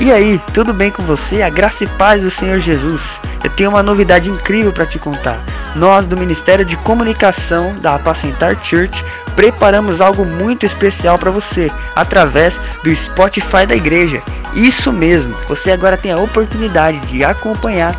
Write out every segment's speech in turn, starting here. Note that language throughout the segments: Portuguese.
E aí, tudo bem com você? A graça e paz do Senhor Jesus. Eu tenho uma novidade incrível para te contar. Nós do Ministério de Comunicação da Apacentar Church preparamos algo muito especial para você através do Spotify da igreja. Isso mesmo. Você agora tem a oportunidade de acompanhar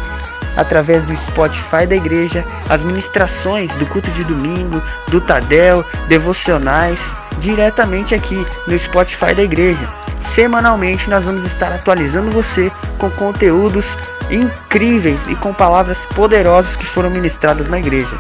através do Spotify da igreja as ministrações do culto de domingo, do Tadel, devocionais, diretamente aqui no Spotify da igreja. Semanalmente nós vamos estar atualizando você com conteúdos incríveis e com palavras poderosas que foram ministradas na igreja.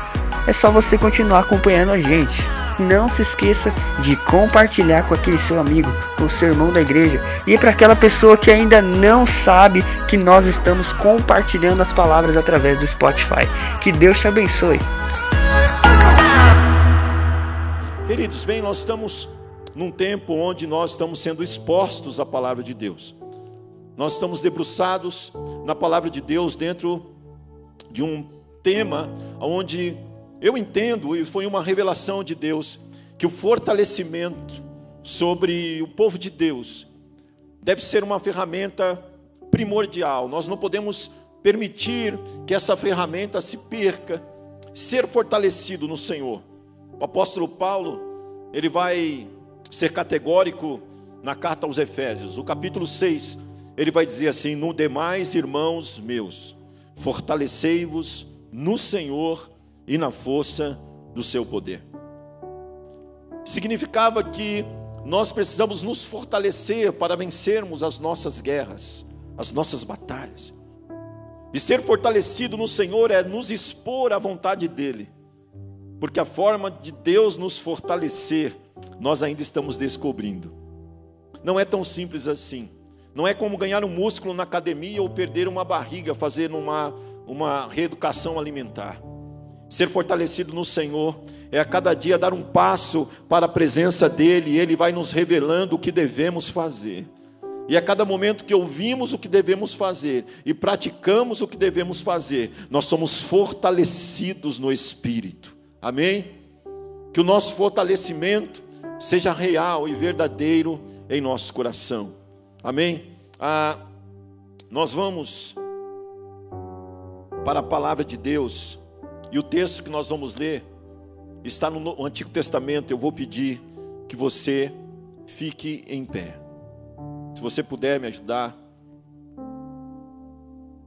É só você continuar acompanhando a gente. Não se esqueça de compartilhar com aquele seu amigo, com o seu irmão da igreja e para aquela pessoa que ainda não sabe que nós estamos compartilhando as palavras através do Spotify. Que Deus te abençoe. Queridos, bem, nós estamos num tempo onde nós estamos sendo expostos à palavra de Deus. Nós estamos debruçados na palavra de Deus dentro de um tema onde eu entendo, e foi uma revelação de Deus, que o fortalecimento sobre o povo de Deus deve ser uma ferramenta primordial. Nós não podemos permitir que essa ferramenta se perca, ser fortalecido no Senhor. O apóstolo Paulo, ele vai ser categórico na carta aos Efésios. O capítulo 6, ele vai dizer assim: No demais, irmãos meus, fortalecei-vos no Senhor e na força do seu poder. Significava que nós precisamos nos fortalecer para vencermos as nossas guerras, as nossas batalhas. E ser fortalecido no Senhor é nos expor à vontade dEle, porque a forma de Deus nos fortalecer nós ainda estamos descobrindo. Não é tão simples assim. Não é como ganhar um músculo na academia ou perder uma barriga fazendo uma, uma reeducação alimentar. Ser fortalecido no Senhor é a cada dia dar um passo para a presença dEle, e Ele vai nos revelando o que devemos fazer. E a cada momento que ouvimos o que devemos fazer e praticamos o que devemos fazer, nós somos fortalecidos no Espírito. Amém? Que o nosso fortalecimento seja real e verdadeiro em nosso coração. Amém? Ah, nós vamos para a palavra de Deus e o texto que nós vamos ler está no Antigo Testamento. Eu vou pedir que você fique em pé. Se você puder me ajudar.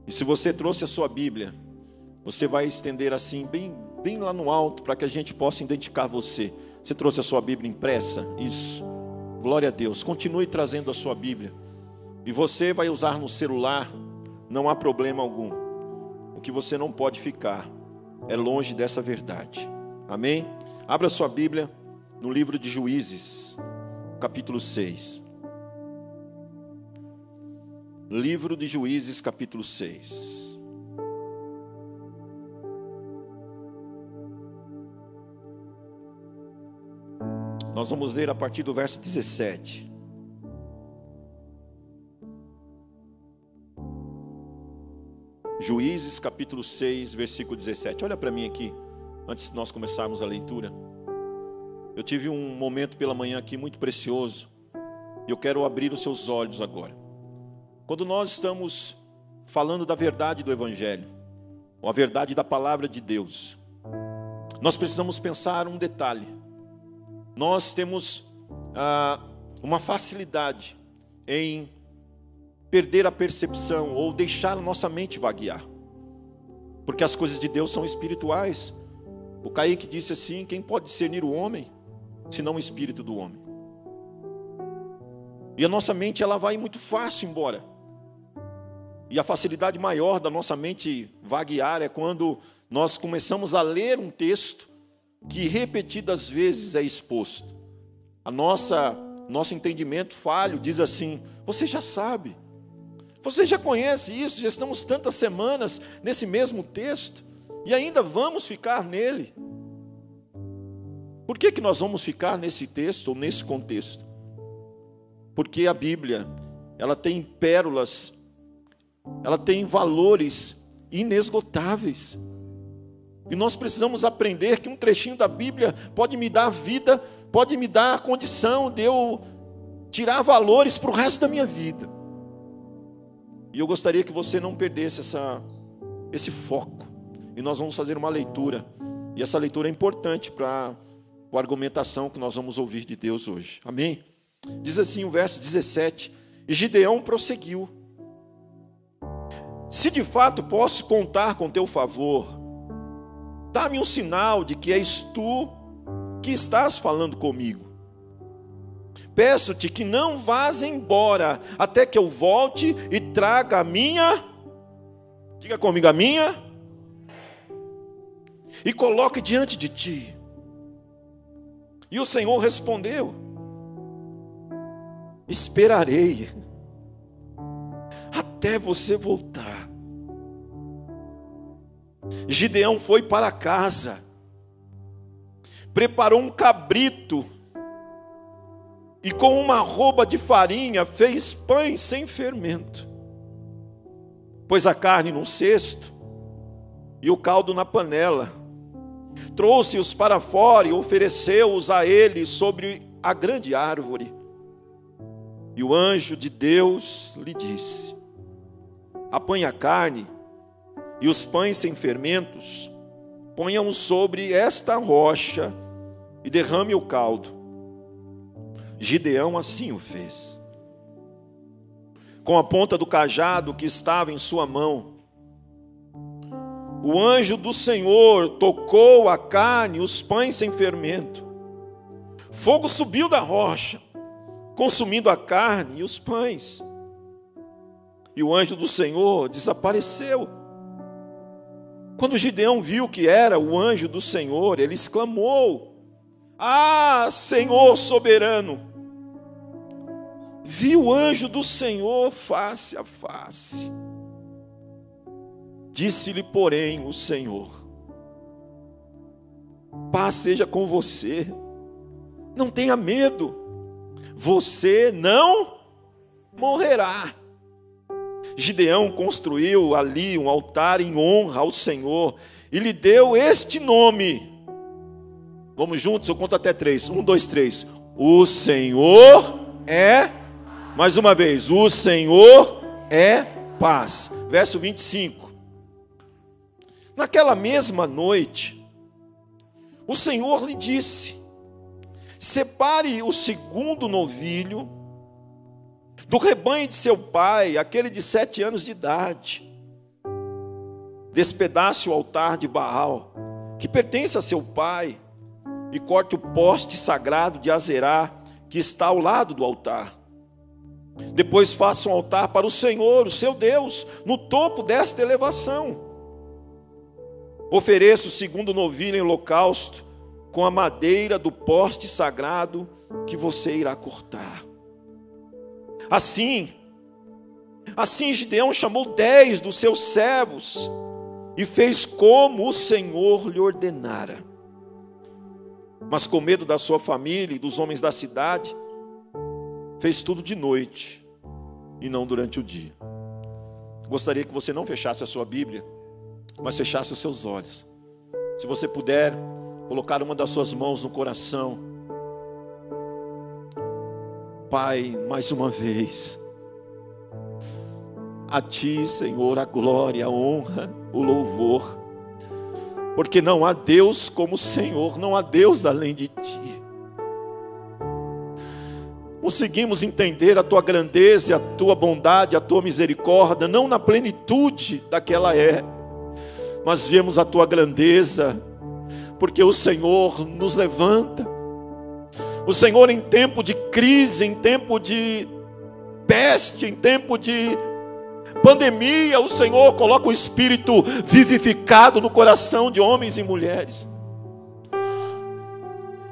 E se você trouxe a sua Bíblia, você vai estender assim, bem, bem lá no alto, para que a gente possa identificar você. Você trouxe a sua Bíblia impressa? Isso. Glória a Deus. Continue trazendo a sua Bíblia. E você vai usar no celular, não há problema algum. O que você não pode ficar é longe dessa verdade. Amém? Abra sua Bíblia no livro de Juízes, capítulo 6. Livro de Juízes, capítulo 6. Nós vamos ler a partir do verso 17. Juízes capítulo 6, versículo 17. Olha para mim aqui, antes de nós começarmos a leitura. Eu tive um momento pela manhã aqui muito precioso. E eu quero abrir os seus olhos agora. Quando nós estamos falando da verdade do Evangelho, ou a verdade da palavra de Deus, nós precisamos pensar um detalhe nós temos ah, uma facilidade em perder a percepção ou deixar a nossa mente vaguear, porque as coisas de Deus são espirituais. O Kaique disse assim: quem pode discernir o homem, senão o espírito do homem? E a nossa mente ela vai muito fácil embora. E a facilidade maior da nossa mente vaguear é quando nós começamos a ler um texto que repetidas vezes é exposto. A nossa nosso entendimento falho diz assim: você já sabe. Você já conhece isso, já estamos tantas semanas nesse mesmo texto e ainda vamos ficar nele. Por que, que nós vamos ficar nesse texto ou nesse contexto? Porque a Bíblia, ela tem pérolas, ela tem valores inesgotáveis. E nós precisamos aprender que um trechinho da Bíblia pode me dar vida, pode me dar a condição de eu tirar valores para o resto da minha vida. E eu gostaria que você não perdesse essa, esse foco. E nós vamos fazer uma leitura. E essa leitura é importante para a argumentação que nós vamos ouvir de Deus hoje. Amém? Diz assim o verso 17: E Gideão prosseguiu: Se de fato posso contar com teu favor, dá-me um sinal de que és tu que estás falando comigo. Peço-te que não vás embora até que eu volte e traga a minha, diga comigo a minha, e coloque diante de ti. E o Senhor respondeu: Esperarei até você voltar. Gideão foi para casa, preparou um cabrito e com uma roupa de farinha fez pães sem fermento. Pôs a carne num cesto e o caldo na panela. Trouxe-os para fora e ofereceu-os a ele sobre a grande árvore. E o anjo de Deus lhe disse: Apanhe a carne e os pães sem fermentos, ponha-os sobre esta rocha e derrame o caldo Gideão assim o fez. Com a ponta do cajado que estava em sua mão, o anjo do Senhor tocou a carne os pães sem fermento. Fogo subiu da rocha, consumindo a carne e os pães. E o anjo do Senhor desapareceu. Quando Gideão viu que era o anjo do Senhor, ele exclamou: Ah, Senhor soberano! viu o anjo do Senhor face a face. Disse-lhe, porém, o Senhor: Paz seja com você, não tenha medo, você não morrerá. Gideão construiu ali um altar em honra ao Senhor e lhe deu este nome. Vamos juntos, eu conto até três. Um, dois, três. O Senhor é mais uma vez, o Senhor é paz. Verso 25. Naquela mesma noite, o Senhor lhe disse: Separe o segundo novilho do rebanho de seu pai, aquele de sete anos de idade. Despedace o altar de Baal, que pertence a seu pai, e corte o poste sagrado de Azerá, que está ao lado do altar. Depois faça um altar para o Senhor, o seu Deus, no topo desta elevação. Ofereça o segundo novilho em holocausto com a madeira do poste sagrado que você irá cortar. Assim, assim Gideão chamou dez dos seus servos e fez como o Senhor lhe ordenara. Mas com medo da sua família e dos homens da cidade, fez tudo de noite e não durante o dia. Gostaria que você não fechasse a sua Bíblia, mas fechasse os seus olhos. Se você puder, colocar uma das suas mãos no coração. Pai, mais uma vez, a Ti, Senhor, a glória, a honra, o louvor, porque não há Deus como o Senhor, não há Deus além de Ti. Conseguimos entender a tua grandeza, a tua bondade, a tua misericórdia, não na plenitude daquela é, mas vemos a tua grandeza, porque o Senhor nos levanta. O Senhor, em tempo de crise, em tempo de peste, em tempo de pandemia, o Senhor coloca o espírito vivificado no coração de homens e mulheres.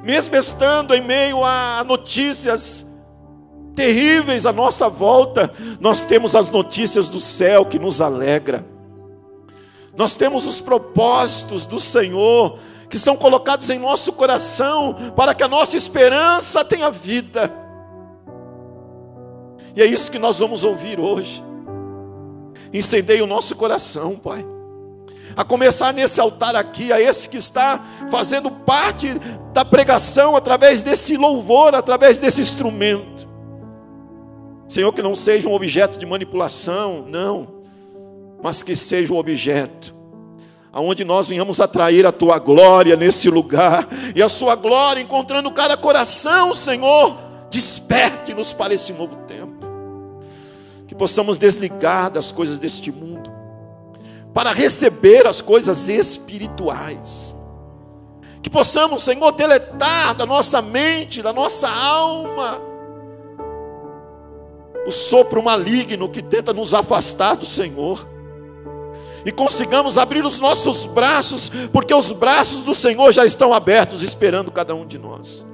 Mesmo estando em meio a notícias terríveis à nossa volta, nós temos as notícias do céu que nos alegra. Nós temos os propósitos do Senhor que são colocados em nosso coração para que a nossa esperança tenha vida. E é isso que nós vamos ouvir hoje. Incendeie o nosso coração, Pai. A começar nesse altar aqui, a esse que está fazendo parte da pregação através desse louvor, através desse instrumento. Senhor, que não seja um objeto de manipulação, não, mas que seja um objeto aonde nós venhamos atrair a tua glória nesse lugar, e a sua glória encontrando cada coração, Senhor, desperte-nos para esse novo tempo, que possamos desligar das coisas deste mundo, para receber as coisas espirituais, que possamos, Senhor, deletar da nossa mente, da nossa alma, o sopro maligno que tenta nos afastar do Senhor e consigamos abrir os nossos braços, porque os braços do Senhor já estão abertos, esperando cada um de nós.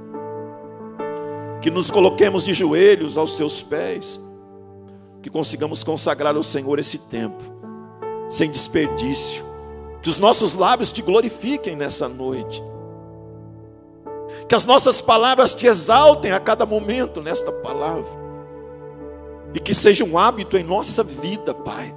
Que nos coloquemos de joelhos aos teus pés, que consigamos consagrar ao Senhor esse tempo, sem desperdício, que os nossos lábios te glorifiquem nessa noite, que as nossas palavras te exaltem a cada momento nesta palavra, e que seja um hábito em nossa vida, Pai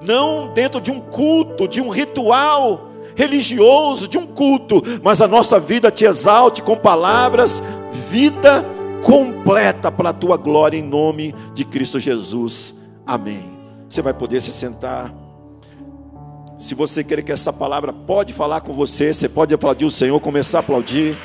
não dentro de um culto, de um ritual religioso, de um culto, mas a nossa vida te exalte com palavras, vida completa para a tua glória em nome de Cristo Jesus. Amém. Você vai poder se sentar. Se você quer que essa palavra pode falar com você, você pode aplaudir o Senhor, começar a aplaudir.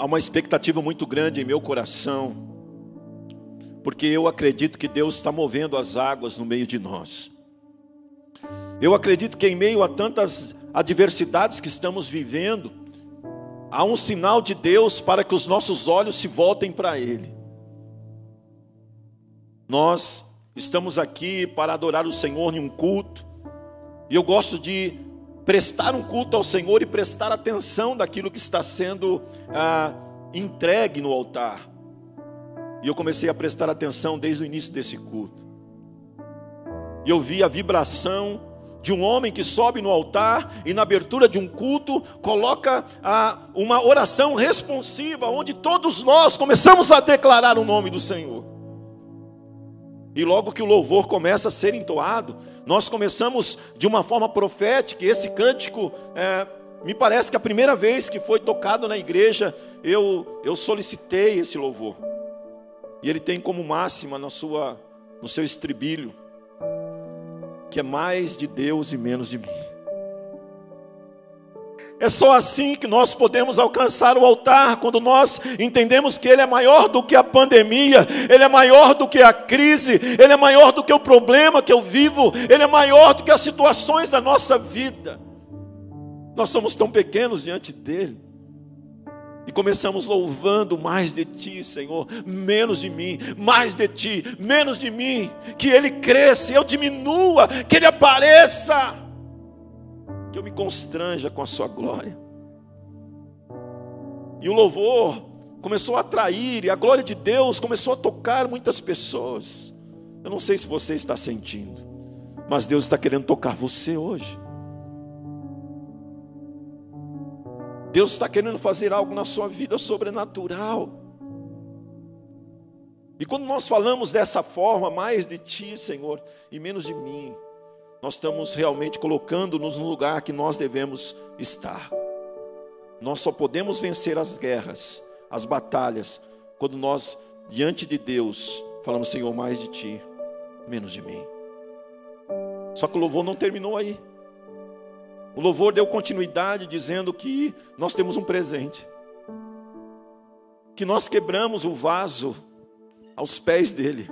Há uma expectativa muito grande em meu coração, porque eu acredito que Deus está movendo as águas no meio de nós. Eu acredito que em meio a tantas adversidades que estamos vivendo, há um sinal de Deus para que os nossos olhos se voltem para Ele. Nós estamos aqui para adorar o Senhor em um culto, e eu gosto de prestar um culto ao Senhor e prestar atenção daquilo que está sendo ah, entregue no altar. E eu comecei a prestar atenção desde o início desse culto. E eu vi a vibração de um homem que sobe no altar e na abertura de um culto coloca ah, uma oração responsiva, onde todos nós começamos a declarar o nome do Senhor. E logo que o louvor começa a ser entoado, nós começamos de uma forma profética, esse cântico, é, me parece que a primeira vez que foi tocado na igreja, eu, eu solicitei esse louvor. E ele tem como máxima na sua, no seu estribilho, que é mais de Deus e menos de mim. É só assim que nós podemos alcançar o altar, quando nós entendemos que Ele é maior do que a pandemia, Ele é maior do que a crise, Ele é maior do que o problema que eu vivo, Ele é maior do que as situações da nossa vida. Nós somos tão pequenos diante dEle. E começamos louvando mais de Ti, Senhor, menos de mim, mais de Ti, menos de mim, que Ele cresça, eu diminua, que Ele apareça que eu me constranja com a sua glória. E o louvor começou a atrair, e a glória de Deus começou a tocar muitas pessoas. Eu não sei se você está sentindo, mas Deus está querendo tocar você hoje. Deus está querendo fazer algo na sua vida sobrenatural. E quando nós falamos dessa forma, mais de ti, Senhor, e menos de mim, nós estamos realmente colocando-nos no lugar que nós devemos estar. Nós só podemos vencer as guerras, as batalhas, quando nós, diante de Deus, falamos: Senhor, mais de ti, menos de mim. Só que o louvor não terminou aí. O louvor deu continuidade dizendo que nós temos um presente, que nós quebramos o vaso aos pés dele,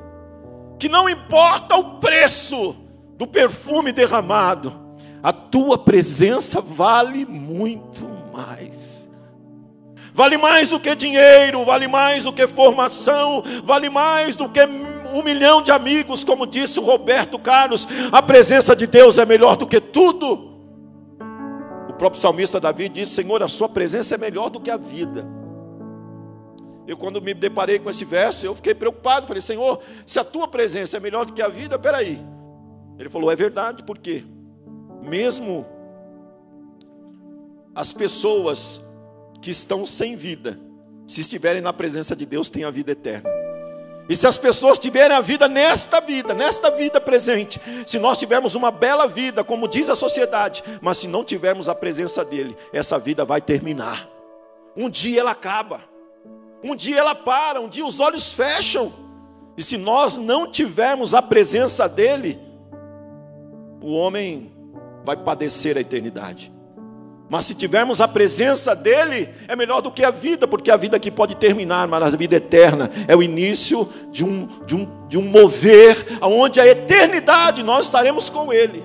que não importa o preço, do perfume derramado, a tua presença vale muito mais. Vale mais do que dinheiro, vale mais do que formação, vale mais do que um milhão de amigos, como disse o Roberto Carlos. A presença de Deus é melhor do que tudo. O próprio salmista Davi disse: Senhor, a sua presença é melhor do que a vida. Eu, quando me deparei com esse verso, eu fiquei preocupado. Falei, Senhor, se a tua presença é melhor do que a vida, peraí. Ele falou: é verdade, porque mesmo as pessoas que estão sem vida, se estiverem na presença de Deus, têm a vida eterna. E se as pessoas tiverem a vida nesta vida, nesta vida presente, se nós tivermos uma bela vida, como diz a sociedade, mas se não tivermos a presença dele, essa vida vai terminar. Um dia ela acaba, um dia ela para, um dia os olhos fecham. E se nós não tivermos a presença dele, o homem vai padecer a eternidade. Mas se tivermos a presença dele, é melhor do que a vida, porque a vida aqui pode terminar, mas a vida eterna é o início de um, de um, de um mover, onde a eternidade nós estaremos com ele.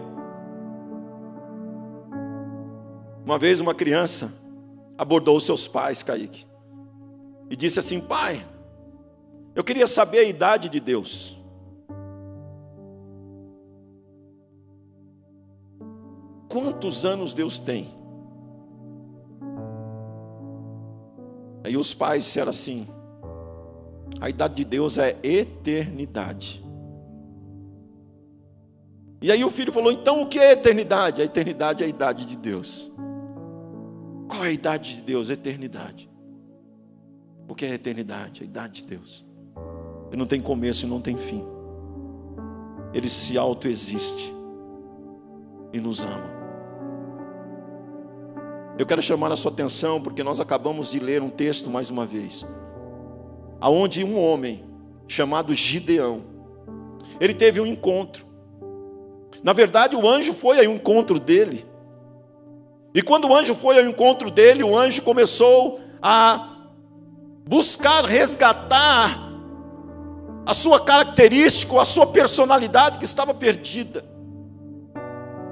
Uma vez uma criança abordou seus pais, Kaique, e disse assim: Pai, eu queria saber a idade de Deus. Quantos anos Deus tem? Aí os pais disseram assim: a idade de Deus é eternidade. E aí o filho falou: então o que é eternidade? A eternidade é a idade de Deus. Qual é a idade de Deus? Eternidade. O que é a eternidade? A idade de Deus. Ele não tem começo e não tem fim. Ele se autoexiste e nos ama. Eu quero chamar a sua atenção porque nós acabamos de ler um texto mais uma vez, aonde um homem chamado Gideão, ele teve um encontro. Na verdade, o anjo foi ao encontro dele. E quando o anjo foi ao encontro dele, o anjo começou a buscar resgatar a sua característica, a sua personalidade que estava perdida.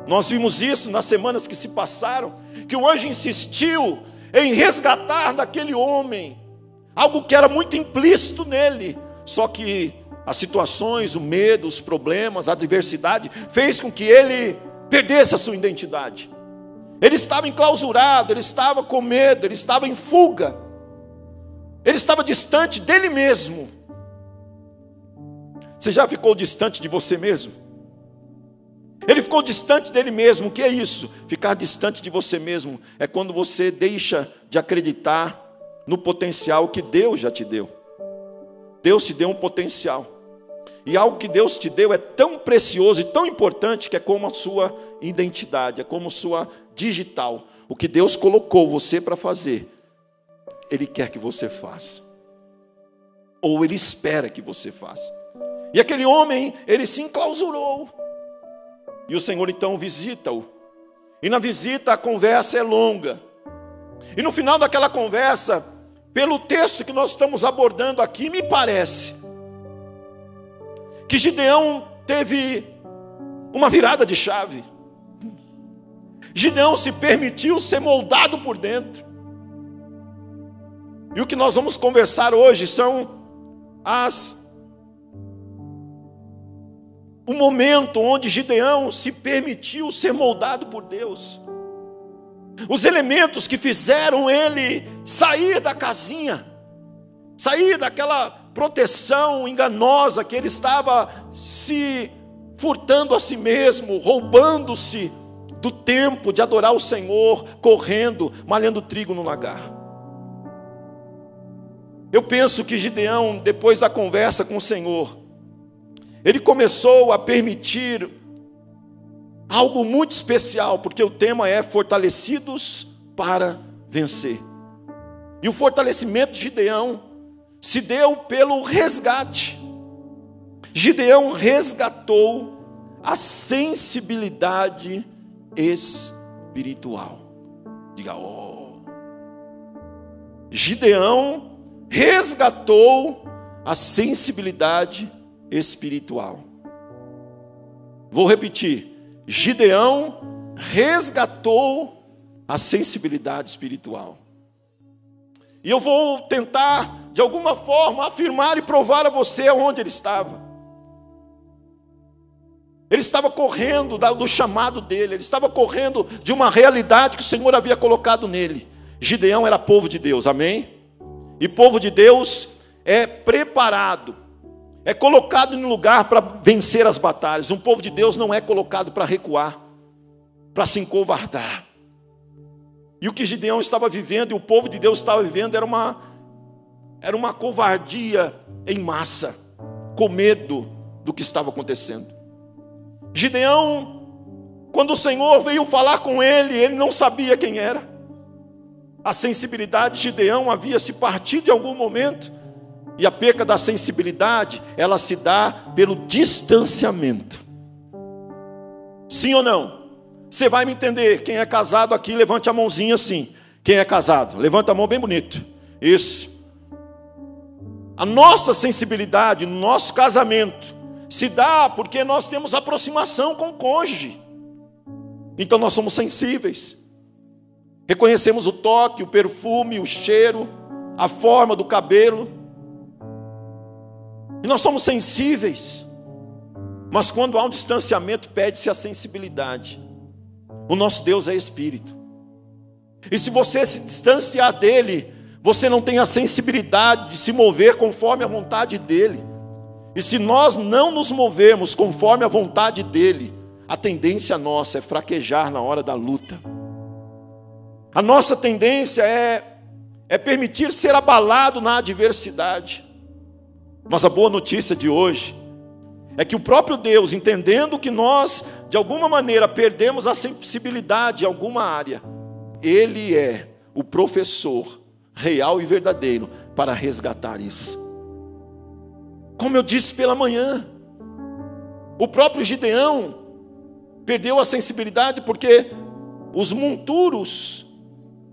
Nós vimos isso nas semanas que se passaram, que o anjo insistiu em resgatar daquele homem algo que era muito implícito nele, só que as situações, o medo, os problemas, a adversidade fez com que ele perdesse a sua identidade. Ele estava enclausurado, ele estava com medo, ele estava em fuga. Ele estava distante dele mesmo. Você já ficou distante de você mesmo? Ele ficou distante dele mesmo. O que é isso? Ficar distante de você mesmo é quando você deixa de acreditar no potencial que Deus já te deu. Deus te deu um potencial. E algo que Deus te deu é tão precioso e tão importante que é como a sua identidade, é como sua digital. O que Deus colocou você para fazer, Ele quer que você faça. Ou Ele espera que você faça. E aquele homem, ele se enclausurou. E o Senhor então visita-o. E na visita a conversa é longa. E no final daquela conversa, pelo texto que nós estamos abordando aqui, me parece que Gideão teve uma virada de chave. Gideão se permitiu ser moldado por dentro. E o que nós vamos conversar hoje são as o momento onde Gideão se permitiu ser moldado por Deus. Os elementos que fizeram ele sair da casinha, sair daquela proteção enganosa que ele estava se furtando a si mesmo, roubando-se do tempo de adorar o Senhor, correndo, malhando trigo no lagar. Eu penso que Gideão, depois da conversa com o Senhor, ele começou a permitir algo muito especial, porque o tema é fortalecidos para vencer. E o fortalecimento de Gideão se deu pelo resgate. Gideão resgatou a sensibilidade espiritual. Diga, oh. Gideão resgatou a sensibilidade espiritual espiritual. Vou repetir: Gideão resgatou a sensibilidade espiritual. E eu vou tentar, de alguma forma, afirmar e provar a você onde ele estava. Ele estava correndo do chamado dele, ele estava correndo de uma realidade que o Senhor havia colocado nele. Gideão era povo de Deus, amém? E povo de Deus é preparado é colocado em lugar para vencer as batalhas. Um povo de Deus não é colocado para recuar, para se encovardar. E o que Gideão estava vivendo e o povo de Deus estava vivendo era uma, era uma covardia em massa. com medo do que estava acontecendo. Gideão, quando o Senhor veio falar com ele, ele não sabia quem era. A sensibilidade de Gideão havia se partido em algum momento, e a perca da sensibilidade, ela se dá pelo distanciamento. Sim ou não? Você vai me entender. Quem é casado aqui, levante a mãozinha assim. Quem é casado? Levanta a mão bem bonito. Isso. A nossa sensibilidade no nosso casamento se dá porque nós temos aproximação com o cônjuge. Então nós somos sensíveis. Reconhecemos o toque, o perfume, o cheiro, a forma do cabelo. E nós somos sensíveis. Mas quando há um distanciamento, pede-se a sensibilidade. O nosso Deus é espírito. E se você se distanciar dele, você não tem a sensibilidade de se mover conforme a vontade dele. E se nós não nos movermos conforme a vontade dele, a tendência nossa é fraquejar na hora da luta. A nossa tendência é é permitir ser abalado na adversidade. Mas a boa notícia de hoje é que o próprio Deus, entendendo que nós de alguma maneira perdemos a sensibilidade em alguma área, ele é o professor real e verdadeiro para resgatar isso. Como eu disse pela manhã, o próprio Gideão perdeu a sensibilidade porque os monturos,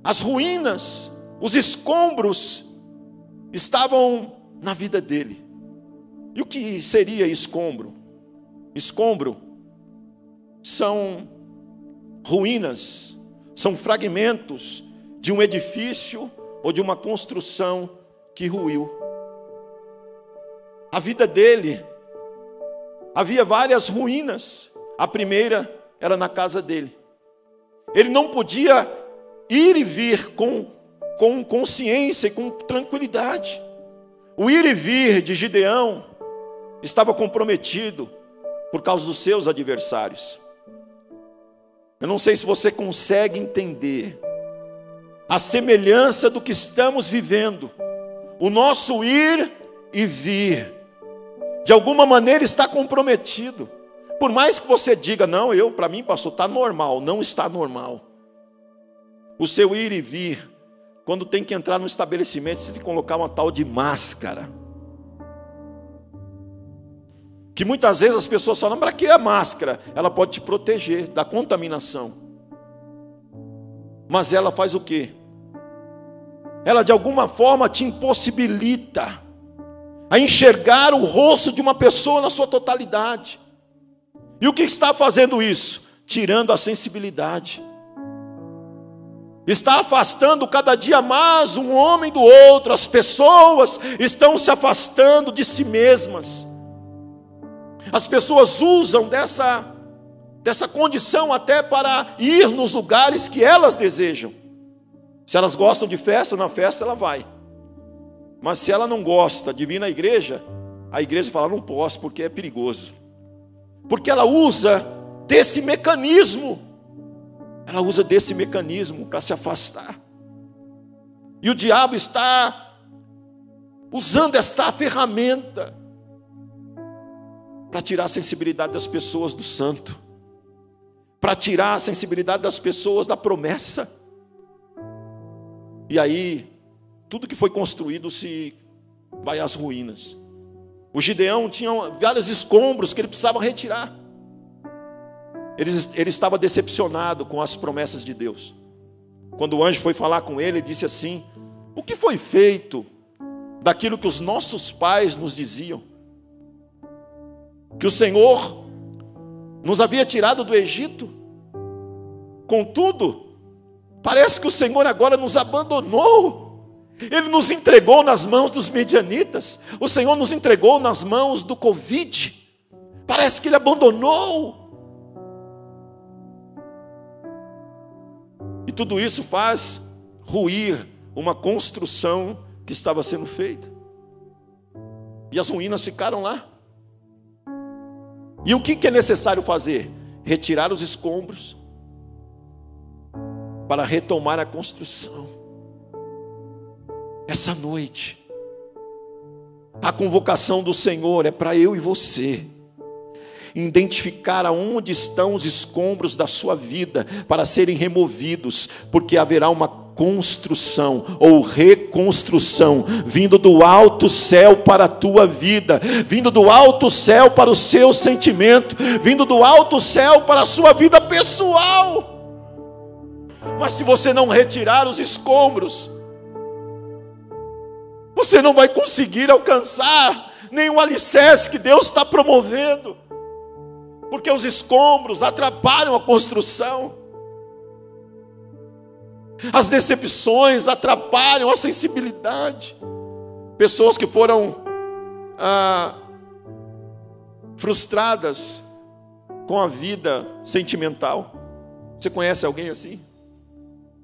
as ruínas, os escombros estavam na vida dele. E o que seria escombro? Escombro são ruínas, são fragmentos de um edifício ou de uma construção que ruiu. A vida dele havia várias ruínas. A primeira era na casa dele. Ele não podia ir e vir com, com consciência e com tranquilidade. O ir e vir de Gideão estava comprometido por causa dos seus adversários. Eu não sei se você consegue entender a semelhança do que estamos vivendo. O nosso ir e vir, de alguma maneira está comprometido. Por mais que você diga, não, eu, para mim, pastor, está normal, não está normal. O seu ir e vir, quando tem que entrar no estabelecimento, você tem que colocar uma tal de máscara. Que muitas vezes as pessoas falam, para que a máscara? Ela pode te proteger da contaminação. Mas ela faz o quê? Ela de alguma forma te impossibilita a enxergar o rosto de uma pessoa na sua totalidade. E o que está fazendo isso? Tirando a sensibilidade. Está afastando cada dia mais um homem do outro, as pessoas estão se afastando de si mesmas. As pessoas usam dessa, dessa condição até para ir nos lugares que elas desejam. Se elas gostam de festa, na festa ela vai. Mas se ela não gosta de vir na igreja, a igreja fala: não posso porque é perigoso. Porque ela usa desse mecanismo. Ela usa desse mecanismo para se afastar. E o diabo está usando esta ferramenta para tirar a sensibilidade das pessoas do santo, para tirar a sensibilidade das pessoas da promessa. E aí, tudo que foi construído se vai às ruínas. O Gideão tinha vários escombros que ele precisava retirar. Ele, ele estava decepcionado com as promessas de Deus. Quando o anjo foi falar com ele, ele disse assim: O que foi feito daquilo que os nossos pais nos diziam? que o Senhor nos havia tirado do Egito. Contudo, parece que o Senhor agora nos abandonou. Ele nos entregou nas mãos dos medianitas. O Senhor nos entregou nas mãos do Covid. Parece que Ele abandonou. Tudo isso faz ruir uma construção que estava sendo feita. E as ruínas ficaram lá. E o que é necessário fazer? Retirar os escombros para retomar a construção. Essa noite, A convocação do Senhor é para eu e você identificar aonde estão os escombros da sua vida para serem removidos, porque haverá uma construção ou reconstrução vindo do alto céu para a tua vida, vindo do alto céu para o seu sentimento, vindo do alto céu para a sua vida pessoal. Mas se você não retirar os escombros, você não vai conseguir alcançar nenhum alicerce que Deus está promovendo porque os escombros atrapalham a construção, as decepções atrapalham a sensibilidade. Pessoas que foram ah, frustradas com a vida sentimental. Você conhece alguém assim?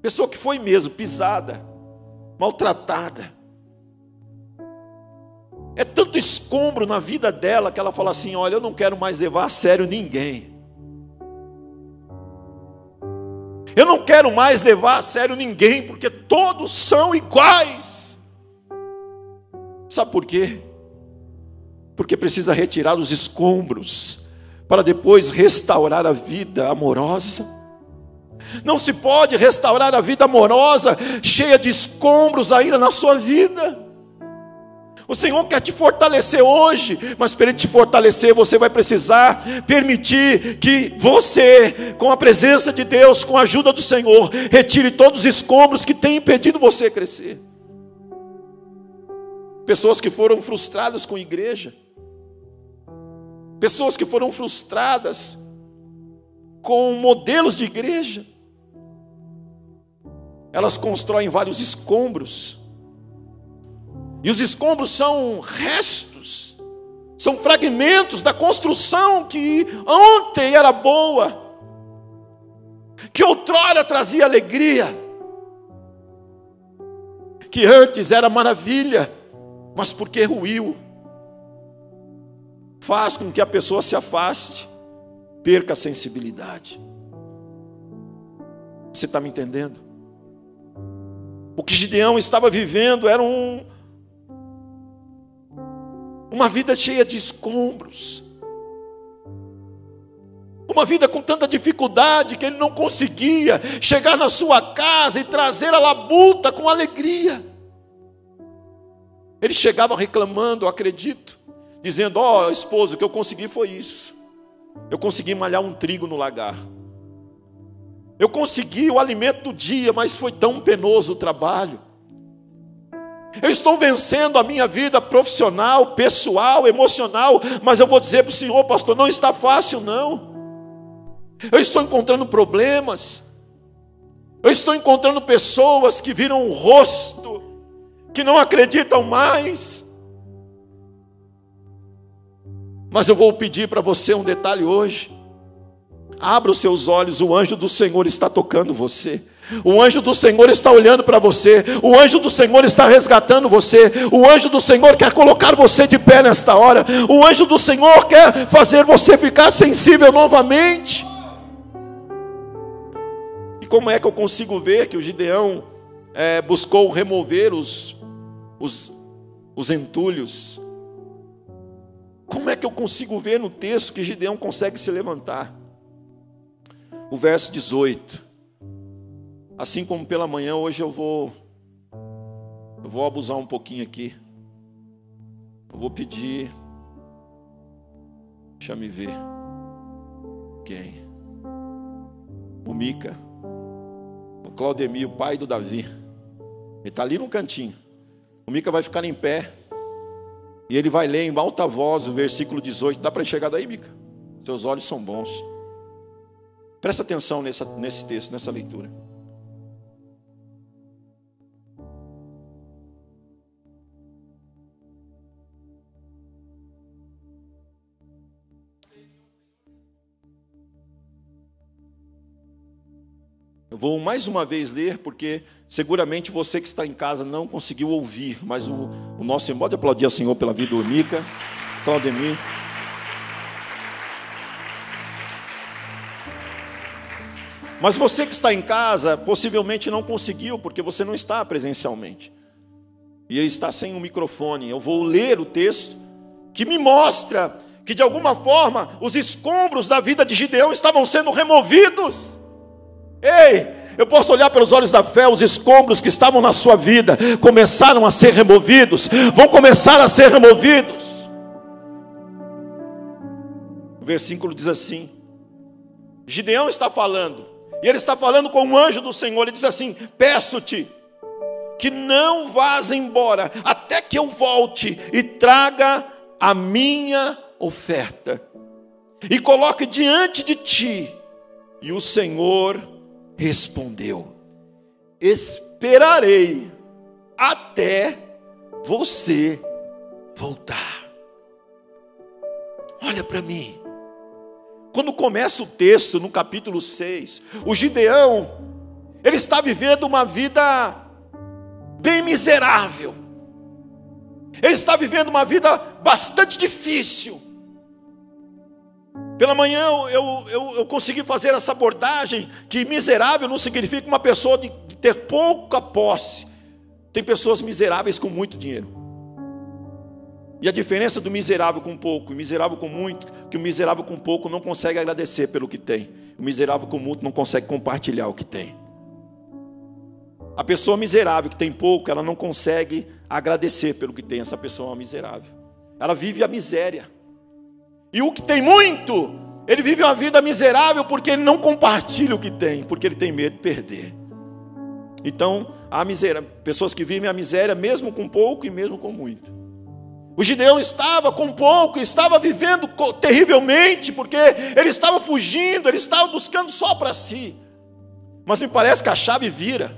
Pessoa que foi mesmo pisada, maltratada, é tanto escombro na vida dela que ela fala assim: Olha, eu não quero mais levar a sério ninguém. Eu não quero mais levar a sério ninguém, porque todos são iguais. Sabe por quê? Porque precisa retirar os escombros, para depois restaurar a vida amorosa. Não se pode restaurar a vida amorosa cheia de escombros ainda na sua vida. O Senhor quer te fortalecer hoje, mas para Ele te fortalecer, você vai precisar permitir que você, com a presença de Deus, com a ajuda do Senhor, retire todos os escombros que têm impedido você crescer. Pessoas que foram frustradas com a igreja, pessoas que foram frustradas com modelos de igreja, elas constroem vários escombros e os escombros são restos, são fragmentos da construção que ontem era boa, que outrora trazia alegria, que antes era maravilha, mas porque ruiu, faz com que a pessoa se afaste, perca a sensibilidade. Você está me entendendo? O que Gideão estava vivendo era um, uma vida cheia de escombros, uma vida com tanta dificuldade que ele não conseguia chegar na sua casa e trazer a labuta com alegria. Ele chegava reclamando, acredito, dizendo: Ó, oh, esposo, o que eu consegui foi isso. Eu consegui malhar um trigo no lagar. Eu consegui o alimento do dia, mas foi tão penoso o trabalho. Eu estou vencendo a minha vida profissional, pessoal, emocional, mas eu vou dizer para o Senhor, pastor, não está fácil, não. Eu estou encontrando problemas, eu estou encontrando pessoas que viram o rosto, que não acreditam mais. Mas eu vou pedir para você um detalhe hoje. Abra os seus olhos, o anjo do Senhor está tocando você. O anjo do Senhor está olhando para você, o anjo do Senhor está resgatando você, o anjo do Senhor quer colocar você de pé nesta hora, o anjo do Senhor quer fazer você ficar sensível novamente. E como é que eu consigo ver que o Gideão é, buscou remover os, os, os entulhos? Como é que eu consigo ver no texto que Gideão consegue se levantar? O verso 18. Assim como pela manhã, hoje eu vou eu vou abusar um pouquinho aqui. Eu vou pedir Deixa me ver. Quem? O Mica. O Claudemir, o pai do Davi. Ele está ali no cantinho. O Mica vai ficar em pé. E ele vai ler em alta voz o versículo 18. Dá para enxergar daí, Mica? Seus olhos são bons. Presta atenção nessa, nesse texto, nessa leitura. Vou mais uma vez ler, porque seguramente você que está em casa não conseguiu ouvir, mas o, o nosso irmão, aplaudir ao Senhor pela vida do Mica, Claudemir. Mas você que está em casa, possivelmente não conseguiu, porque você não está presencialmente. E ele está sem o um microfone. Eu vou ler o texto que me mostra que de alguma forma os escombros da vida de Gideão estavam sendo removidos. Ei, eu posso olhar pelos olhos da fé, os escombros que estavam na sua vida começaram a ser removidos, vão começar a ser removidos. O versículo diz assim: Gideão está falando, e ele está falando com um anjo do Senhor, ele diz assim: Peço-te que não vás embora, até que eu volte e traga a minha oferta, e coloque diante de ti. E o Senhor respondeu: Esperarei até você voltar. Olha para mim. Quando começa o texto, no capítulo 6, o Gideão, ele está vivendo uma vida bem miserável. Ele está vivendo uma vida bastante difícil. Pela manhã eu, eu, eu consegui fazer essa abordagem que miserável não significa uma pessoa de ter pouca posse. Tem pessoas miseráveis com muito dinheiro. E a diferença do miserável com pouco e miserável com muito, que o miserável com pouco não consegue agradecer pelo que tem. O miserável com muito não consegue compartilhar o que tem. A pessoa miserável que tem pouco, ela não consegue agradecer pelo que tem. Essa pessoa é miserável. Ela vive a miséria. E o que tem muito, ele vive uma vida miserável porque ele não compartilha o que tem, porque ele tem medo de perder. Então, há miséria, pessoas que vivem a miséria mesmo com pouco e mesmo com muito. O Gideão estava com pouco, estava vivendo terrivelmente, porque ele estava fugindo, ele estava buscando só para si. Mas me parece que a chave vira.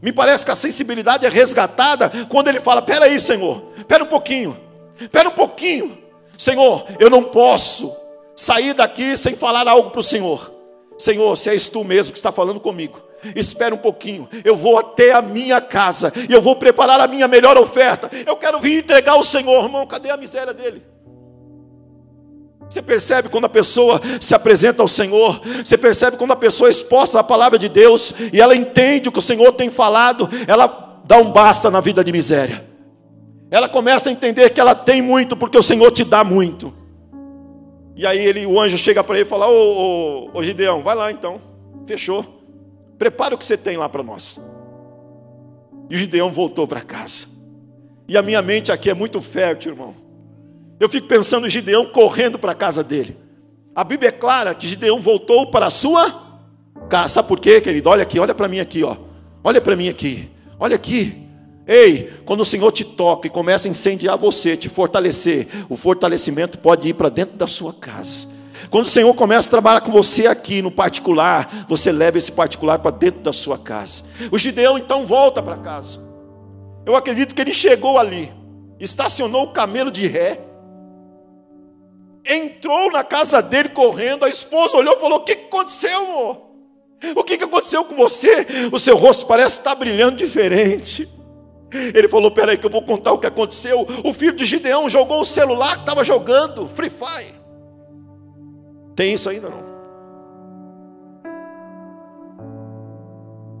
Me parece que a sensibilidade é resgatada quando ele fala: Peraí, Senhor, espera um pouquinho, espera um pouquinho. Senhor, eu não posso sair daqui sem falar algo para o Senhor. Senhor, se és tu mesmo que está falando comigo, espera um pouquinho, eu vou até a minha casa e eu vou preparar a minha melhor oferta. Eu quero vir entregar ao Senhor, irmão. Cadê a miséria dele? Você percebe quando a pessoa se apresenta ao Senhor, você percebe quando a pessoa é exposta à palavra de Deus e ela entende o que o Senhor tem falado, ela dá um basta na vida de miséria ela começa a entender que ela tem muito, porque o Senhor te dá muito. E aí ele, o anjo chega para ele e fala: ô, ô, ô Gideão, vai lá então, fechou. Prepara o que você tem lá para nós. E o Gideão voltou para casa. E a minha mente aqui é muito fértil, irmão. Eu fico pensando em Gideão correndo para a casa dele. A Bíblia é clara que Gideão voltou para a sua casa. Sabe por quê, querido? Olha aqui, olha para mim aqui, ó. Olha para mim aqui. Olha aqui. Ei, quando o Senhor te toca e começa a incendiar você, te fortalecer, o fortalecimento pode ir para dentro da sua casa. Quando o Senhor começa a trabalhar com você aqui no particular, você leva esse particular para dentro da sua casa. O Gideão então volta para casa. Eu acredito que ele chegou ali, estacionou o camelo de ré, entrou na casa dele correndo, a esposa olhou e falou: O que aconteceu, amor? O que aconteceu com você? O seu rosto parece estar brilhando diferente. Ele falou: Peraí, que eu vou contar o que aconteceu. O filho de Gideão jogou o celular que estava jogando, Free Fire. Tem isso ainda não?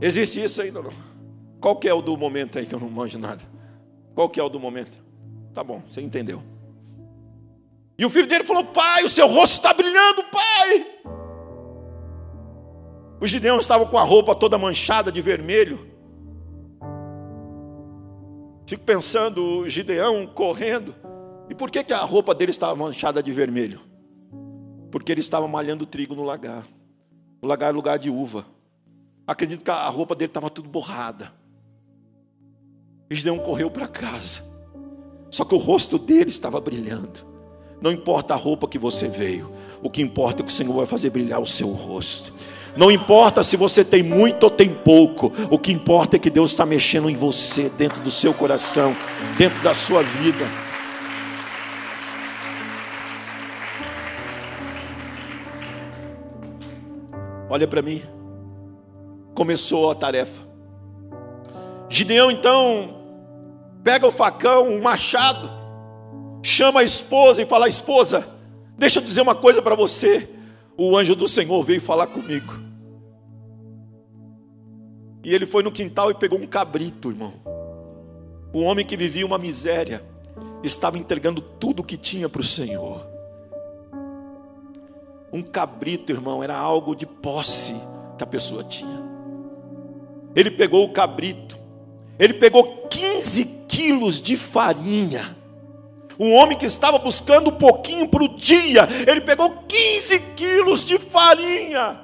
Existe isso ainda não? Qual que é o do momento aí que eu não manjo nada? Qual que é o do momento? Tá bom, você entendeu. E o filho dele falou: Pai, o seu rosto está brilhando, pai. O Gideão estava com a roupa toda manchada de vermelho. Fico pensando o Gideão correndo. E por que, que a roupa dele estava manchada de vermelho? Porque ele estava malhando trigo no lagar. O lagar é lugar de uva. Acredito que a roupa dele estava tudo borrada. E Gideão correu para casa. Só que o rosto dele estava brilhando. Não importa a roupa que você veio, o que importa é que o Senhor vai fazer brilhar o seu rosto. Não importa se você tem muito ou tem pouco, o que importa é que Deus está mexendo em você, dentro do seu coração, dentro da sua vida. Olha para mim, começou a tarefa. Gideão então pega o facão, o machado, chama a esposa e fala: Esposa, deixa eu dizer uma coisa para você o anjo do Senhor veio falar comigo. E ele foi no quintal e pegou um cabrito, irmão. o homem que vivia uma miséria, estava entregando tudo o que tinha para o Senhor. Um cabrito, irmão, era algo de posse que a pessoa tinha. Ele pegou o cabrito, ele pegou 15 quilos de farinha. Um homem que estava buscando um pouquinho para o dia, ele pegou 15 quilos de farinha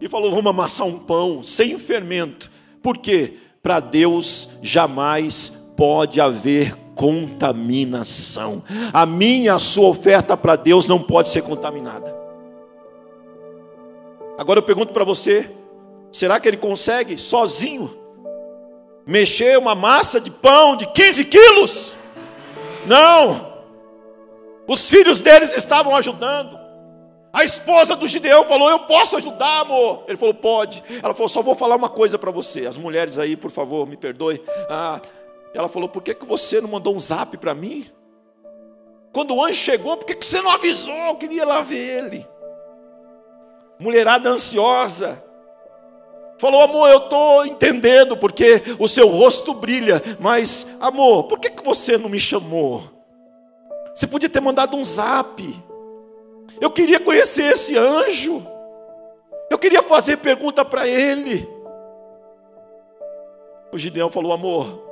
e falou: Vamos amassar um pão sem fermento. Por quê? Para Deus jamais pode haver contaminação. A minha, a sua oferta para Deus não pode ser contaminada. Agora eu pergunto para você: será que ele consegue sozinho mexer uma massa de pão de 15 quilos? Não. Os filhos deles estavam ajudando. A esposa do Gideão falou: Eu posso ajudar, amor. Ele falou: Pode. Ela falou: Só vou falar uma coisa para você. As mulheres aí, por favor, me perdoe. Ah, ela falou: Por que, que você não mandou um zap para mim? Quando o anjo chegou, por que, que você não avisou? Eu queria lá ver ele. Mulherada ansiosa. Falou, amor, eu estou entendendo porque o seu rosto brilha, mas, amor, por que, que você não me chamou? Você podia ter mandado um zap. Eu queria conhecer esse anjo. Eu queria fazer pergunta para ele. O Gideão falou: Amor,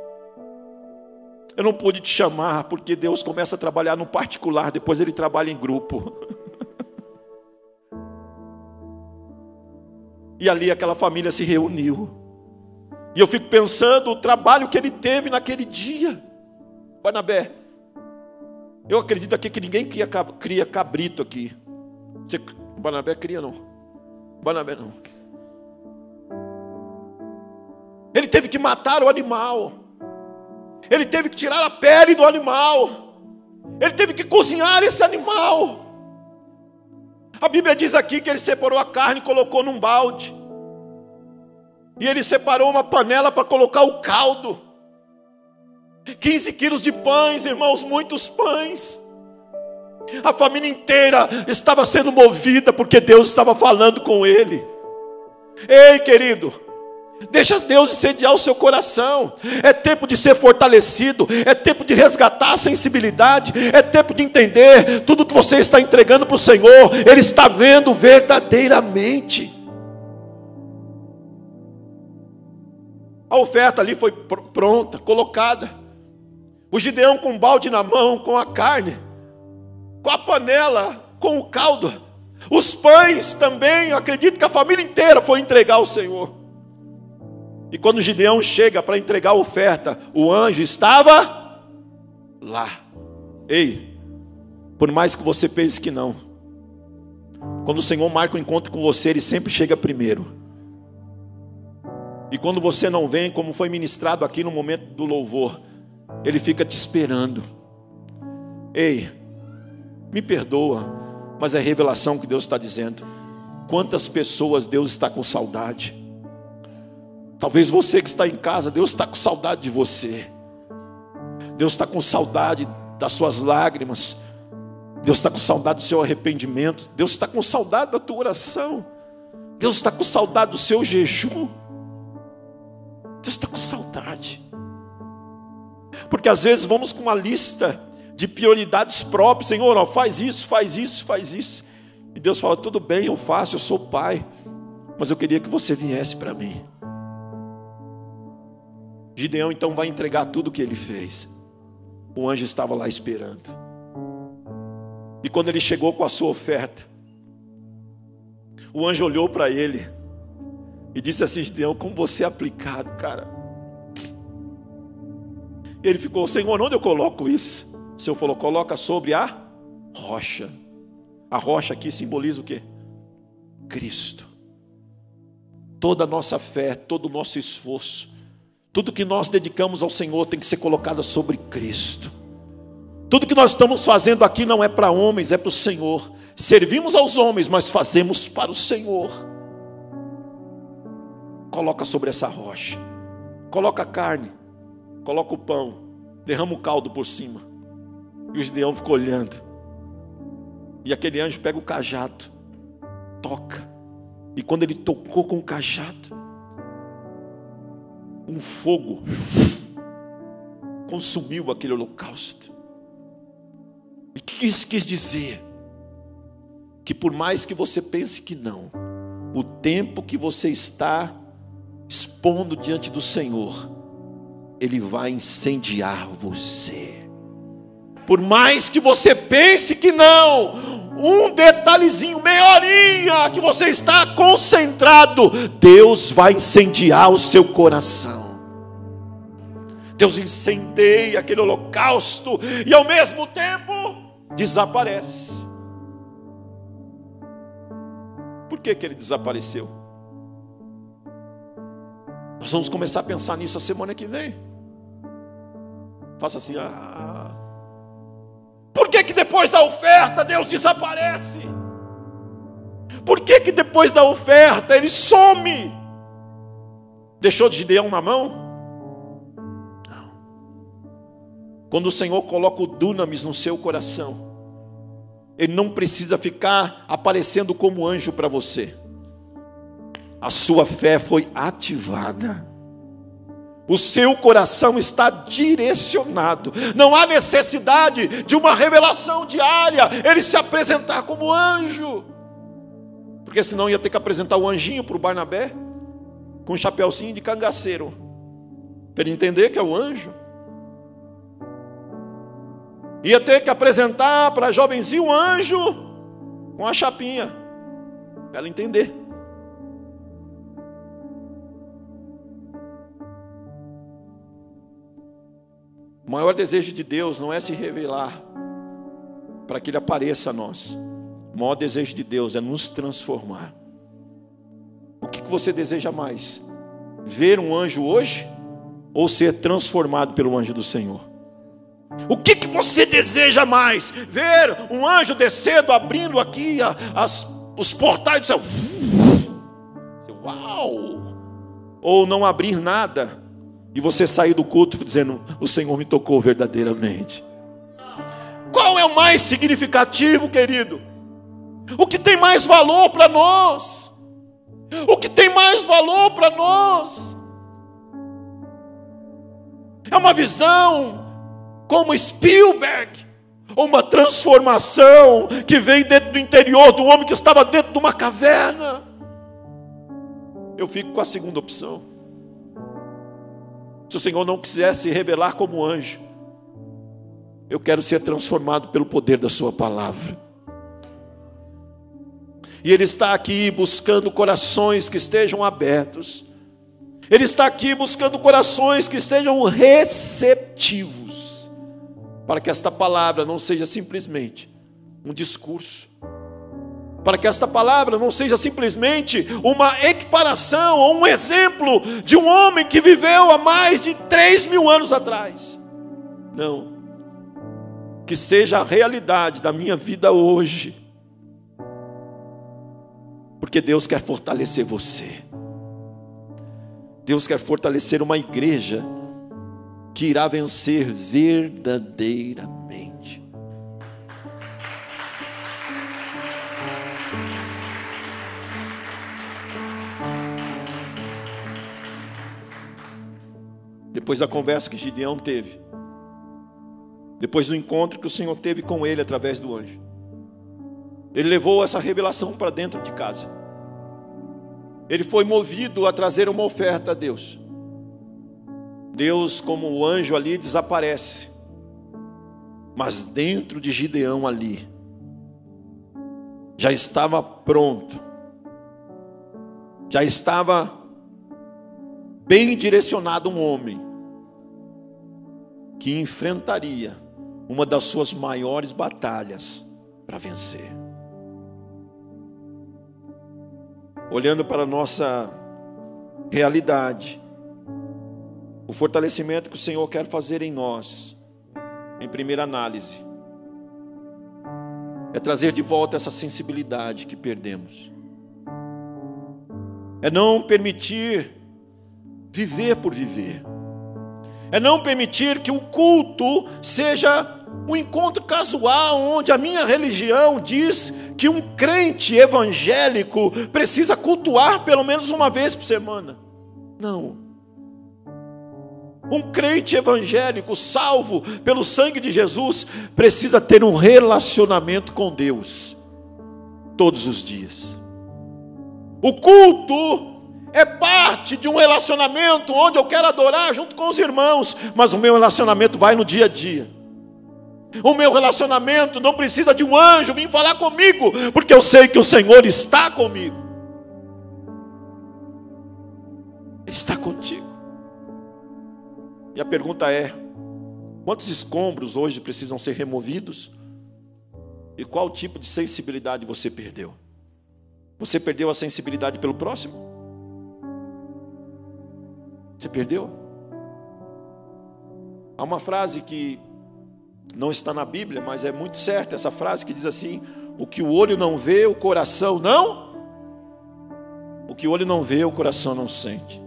eu não pude te chamar porque Deus começa a trabalhar no particular, depois ele trabalha em grupo. e ali aquela família se reuniu. E eu fico pensando o trabalho que ele teve naquele dia. Barnabé, eu acredito aqui que ninguém cria, cabrito aqui. Você, cria não. Barnabé não. Ele teve que matar o animal. Ele teve que tirar a pele do animal. Ele teve que cozinhar esse animal. A Bíblia diz aqui que ele separou a carne e colocou num balde. E ele separou uma panela para colocar o caldo. 15 quilos de pães, irmãos, muitos pães. A família inteira estava sendo movida porque Deus estava falando com ele. Ei, querido, deixa Deus incendiar o seu coração. É tempo de ser fortalecido, é tempo de resgatar a sensibilidade, é tempo de entender tudo que você está entregando para o Senhor, Ele está vendo verdadeiramente. A oferta ali foi pronta, colocada. O Gideão com balde na mão, com a carne, com a panela, com o caldo. Os pães também, eu acredito que a família inteira foi entregar ao Senhor. E quando Gideão chega para entregar a oferta, o anjo estava lá. Ei, por mais que você pense que não, quando o Senhor marca o um encontro com você, Ele sempre chega primeiro. E quando você não vem, como foi ministrado aqui no momento do louvor, ele fica te esperando. Ei, me perdoa, mas é revelação que Deus está dizendo. Quantas pessoas Deus está com saudade? Talvez você que está em casa, Deus está com saudade de você. Deus está com saudade das suas lágrimas. Deus está com saudade do seu arrependimento. Deus está com saudade da tua oração. Deus está com saudade do seu jejum. Deus está com saudade. Porque às vezes vamos com uma lista de prioridades próprias, Senhor, ó, faz isso, faz isso, faz isso. E Deus fala: tudo bem, eu faço, eu sou pai, mas eu queria que você viesse para mim. Gideão então vai entregar tudo o que ele fez. O anjo estava lá esperando. E quando ele chegou com a sua oferta, o anjo olhou para ele e disse assim: Gideão, como você é aplicado, cara. Ele ficou, Senhor, onde eu coloco isso? O Senhor falou, coloca sobre a rocha. A rocha aqui simboliza o quê? Cristo. Toda a nossa fé, todo o nosso esforço, tudo que nós dedicamos ao Senhor tem que ser colocado sobre Cristo. Tudo que nós estamos fazendo aqui não é para homens, é para o Senhor. Servimos aos homens, mas fazemos para o Senhor. Coloca sobre essa rocha. Coloca a carne coloca o pão, derrama o caldo por cima. E o Gideão ficou olhando. E aquele anjo pega o cajado, toca. E quando ele tocou com o cajado, um fogo consumiu aquele holocausto. E o que isso quis dizer? Que por mais que você pense que não, o tempo que você está expondo diante do Senhor, Ele vai incendiar você. Por mais que você pense que não, um detalhezinho, meia horinha que você está concentrado, Deus vai incendiar o seu coração. Deus incendeia aquele holocausto e ao mesmo tempo desaparece. Por que, que ele desapareceu? Nós vamos começar a pensar nisso a semana que vem. Faça assim, ah. Por que, que depois da oferta Deus desaparece? Por que, que depois da oferta ele some? Deixou de Gideão na mão? Quando o Senhor coloca o dunamis no seu coração, Ele não precisa ficar aparecendo como anjo para você. A sua fé foi ativada. O seu coração está direcionado. Não há necessidade de uma revelação diária, ele se apresentar como anjo. Porque senão ia ter que apresentar o anjinho para o Barnabé, com um chapéuzinho de cangaceiro, para ele entender que é o anjo ia ter que apresentar para a jovenzinha um anjo com a chapinha, para ela entender. Maior desejo de Deus não é se revelar para que Ele apareça a nós. O maior desejo de Deus é nos transformar. O que você deseja mais? Ver um anjo hoje ou ser transformado pelo anjo do Senhor? O que, que você deseja mais? Ver um anjo descendo, abrindo aqui as, os portais do céu. Uau! Ou não abrir nada e você sair do culto dizendo: O Senhor me tocou verdadeiramente. Qual é o mais significativo, querido? O que tem mais valor para nós? O que tem mais valor para nós? É uma visão como Spielberg, uma transformação que vem dentro do interior do homem que estava dentro de uma caverna. Eu fico com a segunda opção. Se o Senhor não quiser se revelar como anjo, eu quero ser transformado pelo poder da Sua palavra. E Ele está aqui buscando corações que estejam abertos. Ele está aqui buscando corações que estejam receptivos para que esta palavra não seja simplesmente um discurso, para que esta palavra não seja simplesmente uma equiparação ou um exemplo de um homem que viveu há mais de três mil anos atrás. Não, que seja a realidade da minha vida hoje, porque Deus quer fortalecer você. Deus quer fortalecer uma igreja que irá vencer verdadeiramente. Depois da conversa que Gideão teve, depois do encontro que o Senhor teve com ele através do anjo, ele levou essa revelação para dentro de casa. Ele foi movido a trazer uma oferta a Deus. Deus, como o anjo ali, desaparece. Mas dentro de Gideão ali, já estava pronto, já estava bem direcionado um homem que enfrentaria uma das suas maiores batalhas para vencer. Olhando para a nossa realidade, o fortalecimento que o Senhor quer fazer em nós, em primeira análise, é trazer de volta essa sensibilidade que perdemos, é não permitir viver por viver, é não permitir que o culto seja um encontro casual, onde a minha religião diz que um crente evangélico precisa cultuar pelo menos uma vez por semana. Não. Um crente evangélico, salvo pelo sangue de Jesus, precisa ter um relacionamento com Deus todos os dias. O culto é parte de um relacionamento onde eu quero adorar junto com os irmãos, mas o meu relacionamento vai no dia a dia. O meu relacionamento não precisa de um anjo vir falar comigo, porque eu sei que o Senhor está comigo. Está contigo. E a pergunta é: quantos escombros hoje precisam ser removidos? E qual tipo de sensibilidade você perdeu? Você perdeu a sensibilidade pelo próximo? Você perdeu? Há uma frase que não está na Bíblia, mas é muito certa essa frase que diz assim: O que o olho não vê, o coração não. O que o olho não vê, o coração não sente.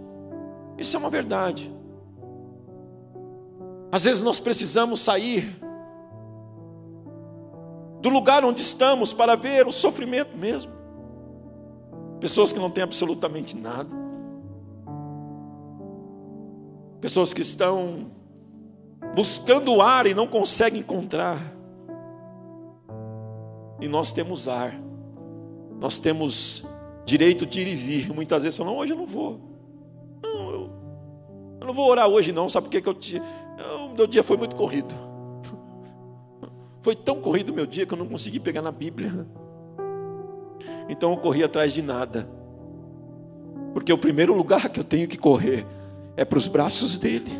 Isso é uma verdade. Às vezes nós precisamos sair do lugar onde estamos para ver o sofrimento mesmo. Pessoas que não têm absolutamente nada. Pessoas que estão buscando ar e não conseguem encontrar. E nós temos ar. Nós temos direito de ir e vir. Muitas vezes falam, hoje eu não vou. Não, eu, eu não vou orar hoje não. Sabe por que, que eu te. Eu, meu dia foi muito corrido. Foi tão corrido meu dia que eu não consegui pegar na Bíblia. Então eu corri atrás de nada. Porque o primeiro lugar que eu tenho que correr é para os braços dele.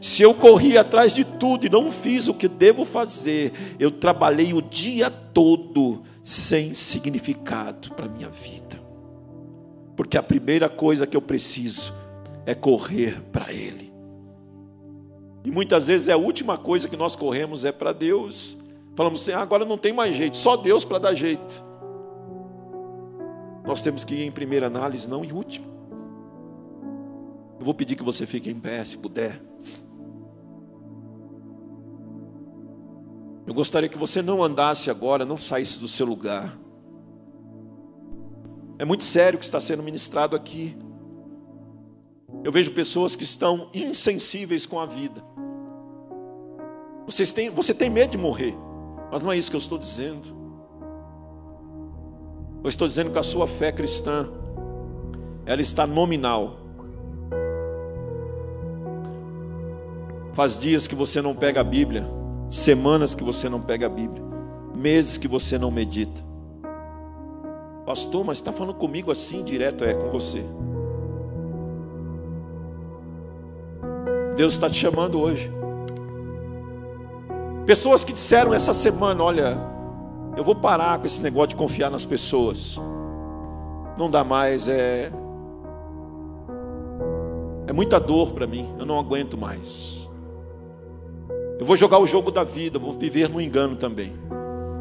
Se eu corri atrás de tudo e não fiz o que devo fazer, eu trabalhei o dia todo sem significado para a minha vida. Porque a primeira coisa que eu preciso é correr para Ele. E muitas vezes é a última coisa que nós corremos é para Deus. Falamos assim: ah, agora não tem mais jeito, só Deus para dar jeito. Nós temos que ir em primeira análise, não em última. Eu vou pedir que você fique em pé, se puder. Eu gostaria que você não andasse agora, não saísse do seu lugar. É muito sério o que está sendo ministrado aqui. Eu vejo pessoas que estão insensíveis com a vida. Vocês têm, você tem medo de morrer, mas não é isso que eu estou dizendo. Eu estou dizendo que a sua fé cristã, ela está nominal. Faz dias que você não pega a Bíblia, semanas que você não pega a Bíblia, meses que você não medita. Pastor, mas está falando comigo assim direto? É com você. Deus está te chamando hoje. Pessoas que disseram essa semana: Olha, eu vou parar com esse negócio de confiar nas pessoas. Não dá mais, é. É muita dor para mim, eu não aguento mais. Eu vou jogar o jogo da vida, vou viver no engano também.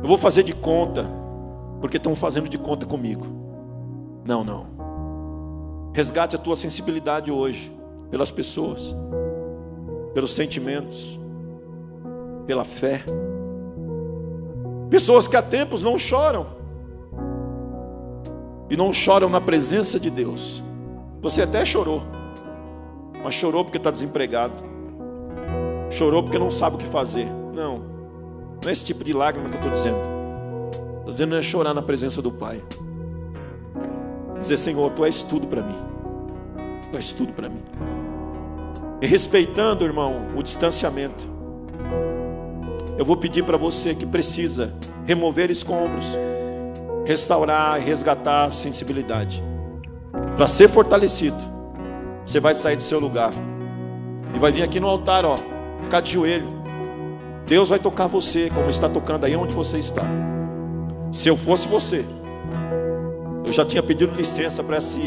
Eu vou fazer de conta, porque estão fazendo de conta comigo. Não, não. Resgate a tua sensibilidade hoje pelas pessoas, pelos sentimentos pela fé. Pessoas que há tempos não choram, e não choram na presença de Deus. Você até chorou, mas chorou porque está desempregado, chorou porque não sabe o que fazer. Não, não é esse tipo de lágrima que eu estou dizendo. Estou dizendo não é chorar na presença do Pai. Dizer, Senhor, Tu és tudo para mim. Tu és tudo para mim. E respeitando, irmão, o distanciamento eu vou pedir para você que precisa remover escombros, restaurar e resgatar a sensibilidade. Para ser fortalecido, você vai sair do seu lugar e vai vir aqui no altar, ó, ficar de joelho. Deus vai tocar você, como está tocando aí onde você está. Se eu fosse você, eu já tinha pedido licença para esse.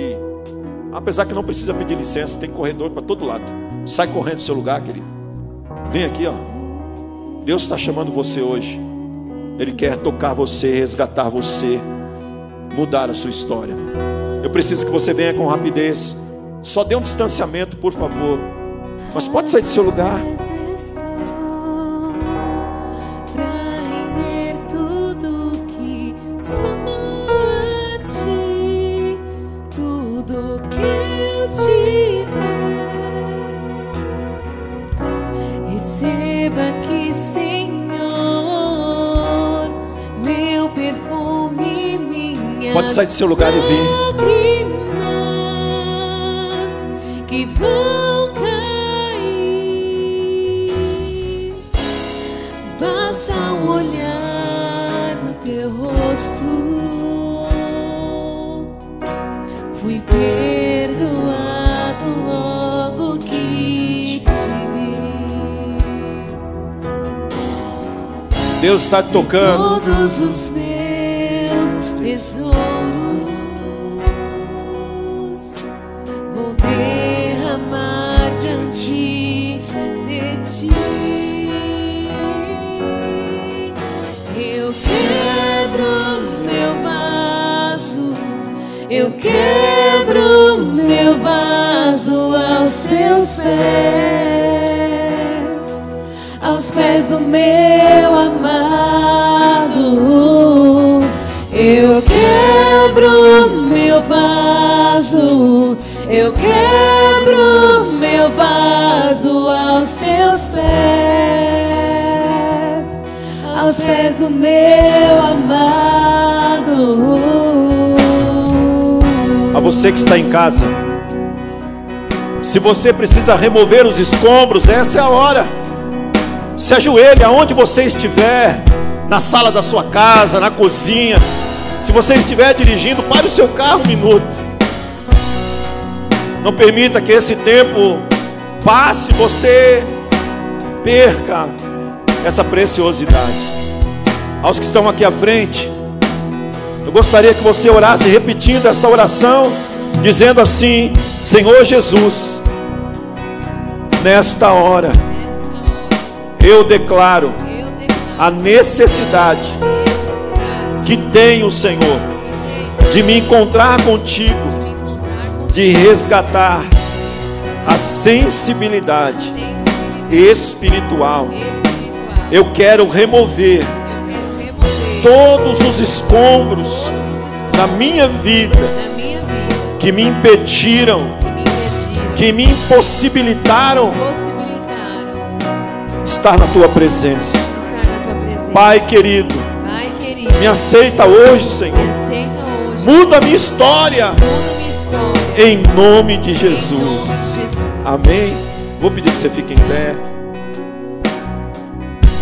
Apesar que não precisa pedir licença, tem corredor para todo lado. Sai correndo do seu lugar, querido. Vem aqui, ó. Deus está chamando você hoje. Ele quer tocar você, resgatar você, mudar a sua história. Eu preciso que você venha com rapidez. Só dê um distanciamento, por favor. Mas pode sair do seu lugar. Sair do seu lugar e vir. que vão cair. Basta um olhar no teu rosto. Fui perdoado logo que te vi. Deus está tocando. Todos os meus tesouros eu quebro meu vaso aos teus pés aos pés do meu amado. Eu quebro meu vaso, eu quebro meu vaso aos teus pés, aos pés do meu amado. Você que está em casa. Se você precisa remover os escombros, essa é a hora. Se ajoelhe aonde você estiver, na sala da sua casa, na cozinha. Se você estiver dirigindo, pare o seu carro um minuto. Não permita que esse tempo passe, você perca essa preciosidade. Aos que estão aqui à frente, eu gostaria que você orasse repetindo essa oração, dizendo assim: Senhor Jesus, nesta hora eu declaro a necessidade que tem o Senhor de me encontrar contigo, de resgatar a sensibilidade espiritual. Eu quero remover todos os escombros na minha vida que me impediram, que me impossibilitaram estar na tua presença. Pai querido, me aceita hoje, Senhor. Muda minha história em nome de Jesus. Amém. Vou pedir que você fique em pé.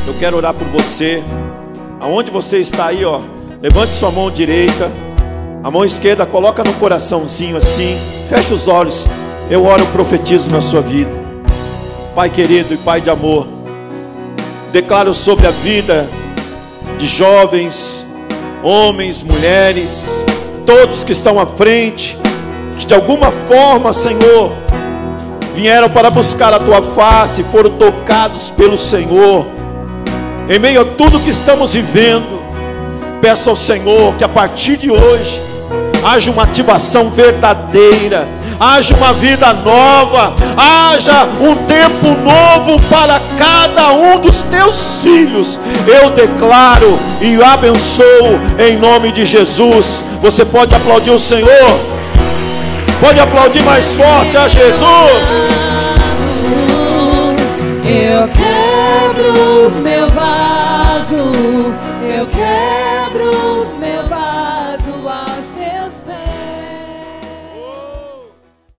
Eu quero orar por você. Aonde você está aí, ó, levante sua mão direita. A mão esquerda coloca no coraçãozinho assim. Feche os olhos. Eu oro, profetizo na sua vida. Pai querido e Pai de amor. Declaro sobre a vida de jovens, homens, mulheres, todos que estão à frente, que de alguma forma, Senhor, vieram para buscar a tua face, foram tocados pelo Senhor. Em meio a tudo que estamos vivendo, peço ao Senhor que a partir de hoje haja uma ativação verdadeira, haja uma vida nova, haja um tempo novo para cada um dos teus filhos. Eu declaro e abençoo em nome de Jesus. Você pode aplaudir o Senhor? Pode aplaudir mais forte a Jesus. Eu quebro meu vaso,